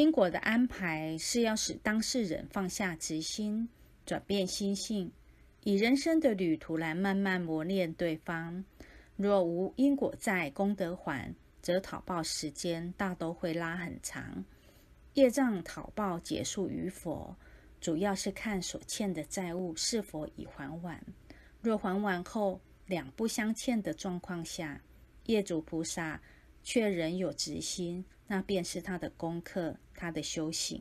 因果的安排是要使当事人放下执心，转变心性，以人生的旅途来慢慢磨练对方。若无因果在，功德还，则讨报时间大都会拉很长。业障讨报结束与否，主要是看所欠的债务是否已还完。若还完后两不相欠的状况下，业主菩萨却仍有执心，那便是他的功课，他的修行。